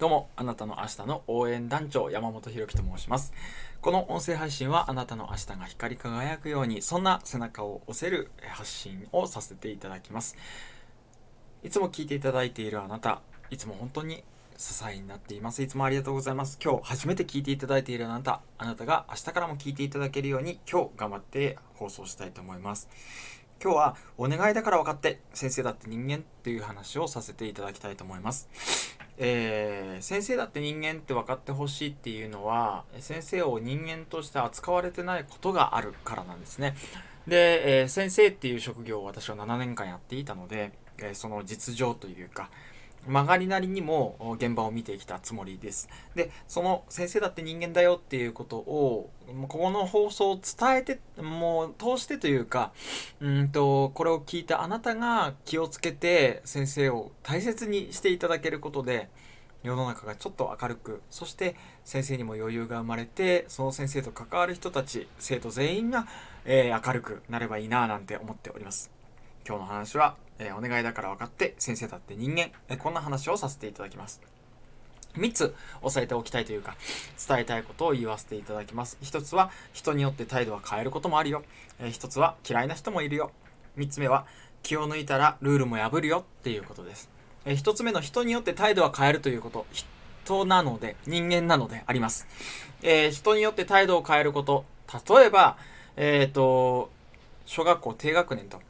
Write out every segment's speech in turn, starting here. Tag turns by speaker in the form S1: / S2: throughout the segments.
S1: どうも、あなたの明日の応援団長、山本博樹と申します。この音声配信はあなたの明日が光り輝くように、そんな背中を押せる発信をさせていただきます。いつも聞いていただいているあなた、いつも本当に支えになっています。いつもありがとうございます。今日初めて聞いていただいているあなた、あなたが明日からも聞いていただけるように今日頑張って放送したいと思います。今日はお願いだから分かって先生だって人間っていう話をさせていただきたいと思います。えー、先生だって人間って分かってほしいっていうのは先生を人間として扱われてないことがあるからなんですね。で、えー、先生っていう職業を私は7年間やっていたので、えー、その実情というか、曲がりなりにも現場を見てきたつもりです。で、その先生だって人間だよっていうことを、ここの放送を伝えて、もう通してというか、うんと、これを聞いたあなたが気をつけて先生を大切にしていただけることで、世の中がちょっと明るく、そして先生にも余裕が生まれて、その先生と関わる人たち、生徒全員が、えー、明るくなればいいなぁなんて思っております。今日の話は、えー、お願いだから分かって先生だって人間、えー、こんな話をさせていただきます。3つ押さえておきたいというか、伝えたいことを言わせていただきます。1つは、人によって態度は変えることもあるよ。えー、1つは、嫌いな人もいるよ。3つ目は、気を抜いたらルールも破るよっていうことです。えー、1つ目の人によって態度は変えるということ。人なので、人間なのであります。えー、人によって態度を変えること。例えば、えっ、ー、と、小学校低学年と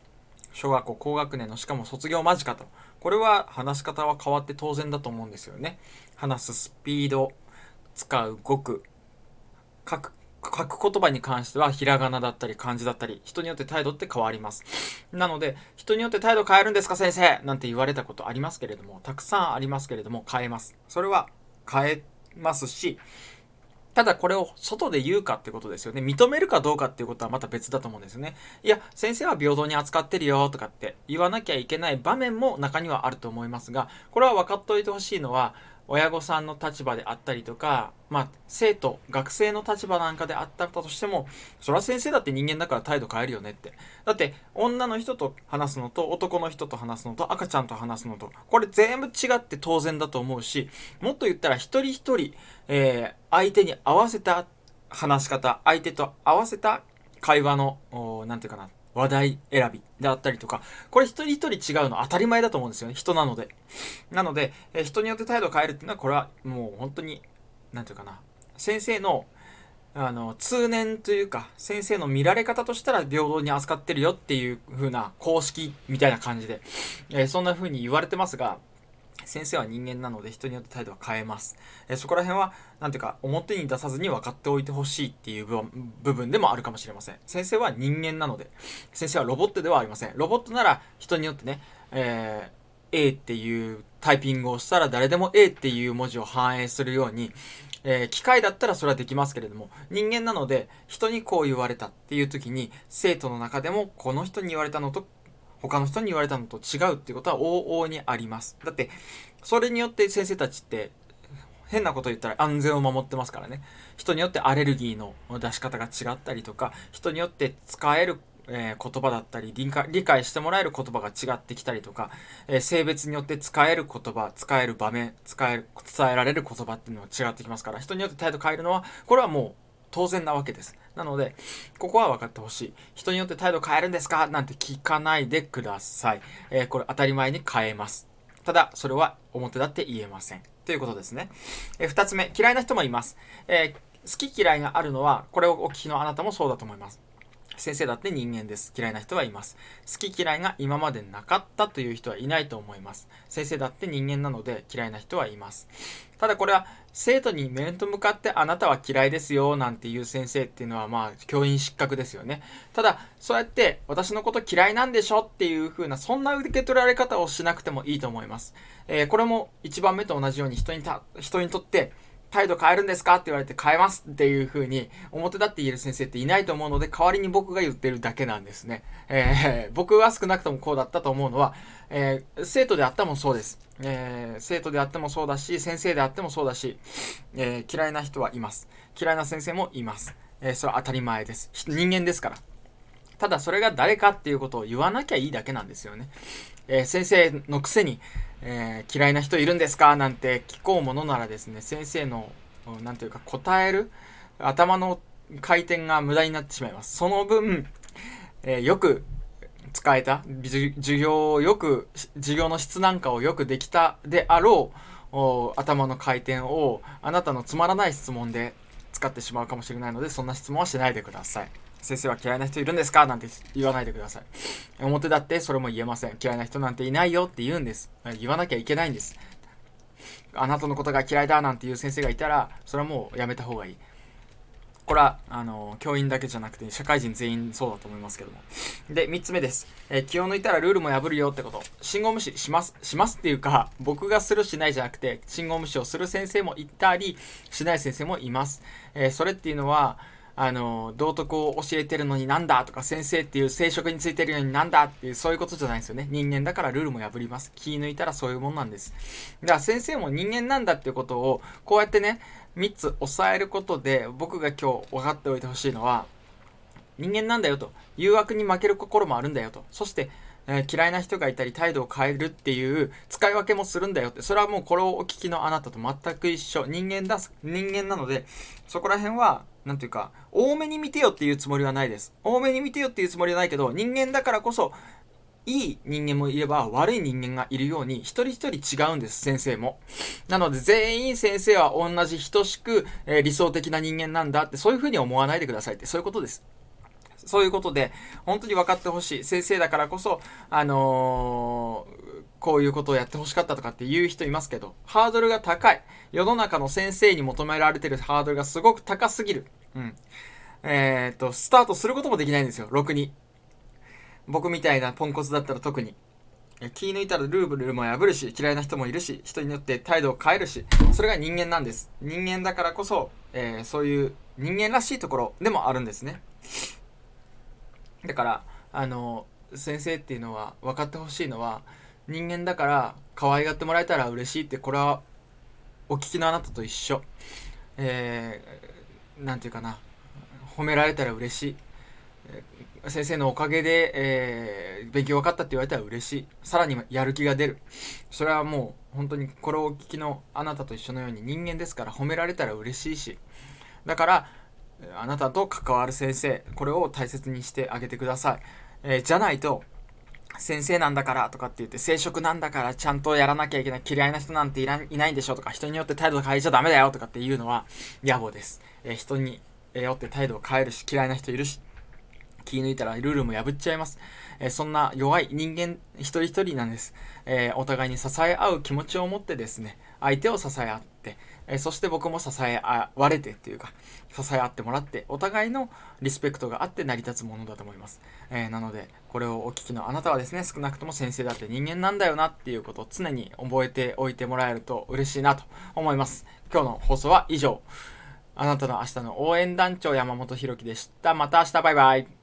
S1: 小学校高学年のしかも卒業間近と。これは話し方は変わって当然だと思うんですよね。話すスピード、使う語句、書く、書く言葉に関してはひらがなだったり漢字だったり、人によって態度って変わります。なので、人によって態度変えるんですか先生？なんて言われたことありますけれども、たくさんありますけれども、変えます。それは変えますし、ただこれを外で言うかってことですよね。認めるかどうかっていうことはまた別だと思うんですよね。いや、先生は平等に扱ってるよとかって言わなきゃいけない場面も中にはあると思いますが、これは分かっておいてほしいのは、親御さんの立場であったりとか、まあ、生徒、学生の立場なんかであったとしても、それは先生だって人間だから態度変えるよねって。だって、女の人と話すのと、男の人と話すのと、赤ちゃんと話すのと、これ全部違って当然だと思うし、もっと言ったら一人一人、えー、相手に合わせた話し方、相手と合わせた会話の、何て言うかな、話題選びであったりとか、これ一人一人違うの当たり前だと思うんですよね。人なので。なので、え人によって態度を変えるっていうのは、これはもう本当に、なんていうかな、先生の、あの、通念というか、先生の見られ方としたら平等に扱ってるよっていう風な公式みたいな感じで、え、そんな風に言われてますが、先生は人間なので人によって態度は変えます。えそこら辺は、なんていうか、表に出さずに分かっておいてほしいっていう部分でもあるかもしれません。先生は人間なので、先生はロボットではありません。ロボットなら人によってね、えー、A っていうタイピングをしたら誰でも A っていう文字を反映するように、えー、機械だったらそれはできますけれども、人間なので人にこう言われたっていう時に、生徒の中でもこの人に言われたのと他の人に言われたのと違うっていうことは往々にあります。だって、それによって先生たちって、変なこと言ったら安全を守ってますからね。人によってアレルギーの出し方が違ったりとか、人によって使えるえー、言葉だったり理解理解してもらえる言葉が違ってきたりとか、えー、性別によって使える言葉使える場面使える伝えられる言葉っていうのは違ってきますから人によって態度変えるのはこれはもう当然なわけですなので、ここは分かってほしい。人によって態度変えるんですか？なんて聞かないでください。えー、これ当たり前に変えます。ただ、それは表だって言えません。ということですね。えー、二つ目、嫌いな人もいます。えー、好き嫌いがあるのは、これをお聞きのあなたもそうだと思います。先生だって人間です。嫌いな人はいます。好き嫌いが今までなかったという人はいないと思います。先生だって人間なので嫌いな人はいます。ただこれは生徒に面と向かってあなたは嫌いですよなんていう先生っていうのはまあ教員失格ですよね。ただそうやって私のこと嫌いなんでしょ？っていう風なそんな受け取られ方をしなくてもいいと思います。えー、これも1番目と同じように人にた人にとって態度変えるんですかって言われて変えますっていう風に表立って言える先生っていないと思うので代わりに僕が言ってるだけなんですね。えー、僕は少なくともこうだったと思うのは、えー、生徒であってもそうです。えー、生徒であってもそうだし、先生であってもそうだし、え嫌いな人はいます。嫌いな先生もいます。えそれは当たり前です。人間ですから。ただそれが誰かっていうことを言わなきゃいいだけなんですよね。え先生のくせに、えー、嫌いな人いるんですか？なんて聞こうものならですね、先生の、なんというか答える頭の回転が無駄になってしまいます。その分、えー、よく使えた、授業をよく、授業の質なんかをよくできたであろう、頭の回転をあなたのつまらない質問で使ってしまうかもしれないので、そんな質問はしないでください。先生は嫌いな人いるんですか？なんて言わないでください。表だってそれも言えません。嫌いな人なんていないよって言うんです。言わなきゃいけないんです。あなたのことが嫌いだなんていう先生がいたら、それはもうやめた方がいい。これは、あの、教員だけじゃなくて、社会人全員そうだと思いますけども。で、3つ目です。え、気を抜いたらルールも破るよってこと。信号無視します、しますっていうか、僕がするしないじゃなくて、信号無視をする先生もいたり、しない先生もいます。え、それっていうのは、あの、道徳を教えてるのになんだとか、先生っていう生殖についてるのになんだっていう、そういうことじゃないんですよね。人間だからルールも破ります。気抜いたらそういうもんなんです。だから先生も人間なんだっていうことを、こうやってね、3つ押さえることで僕が今日分かっておいてほしいのは人間なんだよと誘惑に負ける心もあるんだよとそして、えー、嫌いな人がいたり態度を変えるっていう使い分けもするんだよってそれはもうこれをお聞きのあなたと全く一緒人間だ人間なのでそこら辺は何ていうか多めに見てよっていうつもりはないです多めに見てよっていうつもりはないけど人間だからこそいい人間もいれば悪い人間がいるように一人一人違うんです、先生も。なので全員先生は同じ等しく、えー、理想的な人間なんだってそういうふうに思わないでくださいってそういうことです。そういうことで、本当に分かってほしい。先生だからこそ、あのー、こういうことをやってほしかったとかって言う人いますけど、ハードルが高い。世の中の先生に求められてるハードルがすごく高すぎる。うん。えー、っと、スタートすることもできないんですよ、ろくに。僕みたいなポンコツだったら特に。気抜いたらルーブルも破るし、嫌いな人もいるし、人によって態度を変えるし、それが人間なんです。人間だからこそ、えー、そういう人間らしいところでもあるんですね。だから、あの、先生っていうのは分かってほしいのは、人間だから可愛がってもらえたら嬉しいって、これはお聞きのあなたと一緒。えー、ていうかな、褒められたら嬉しい。先生のおかげで、えー、勉強分かったって言われたら嬉しい。さらにやる気が出る。それはもう本当にこれをお聞きのあなたと一緒のように人間ですから褒められたら嬉しいし。だから、あなたと関わる先生、これを大切にしてあげてください。えー、じゃないと、先生なんだからとかって言って、生殖なんだからちゃんとやらなきゃいけない、嫌いな人なんていらいないんでしょとか、人によって態度変えちゃダメだよとかっていうのは野暮です。えー、人によって態度を変えるし、嫌いな人いるし、気抜いたらルールも破っちゃいます。えー、そんな弱い人間一人一人なんです。えー、お互いに支え合う気持ちを持ってですね、相手を支え合って、え、そして僕も支え合われてっていうか、支え合ってもらって、お互いのリスペクトがあって成り立つものだと思います。えなので、これをお聞きのあなたはですね、少なくとも先生だって人間なんだよなっていうことを常に覚えておいてもらえると嬉しいなと思います。今日の放送は以上。あなたの明日の応援団長山本博樹でした。また明日バイバイ。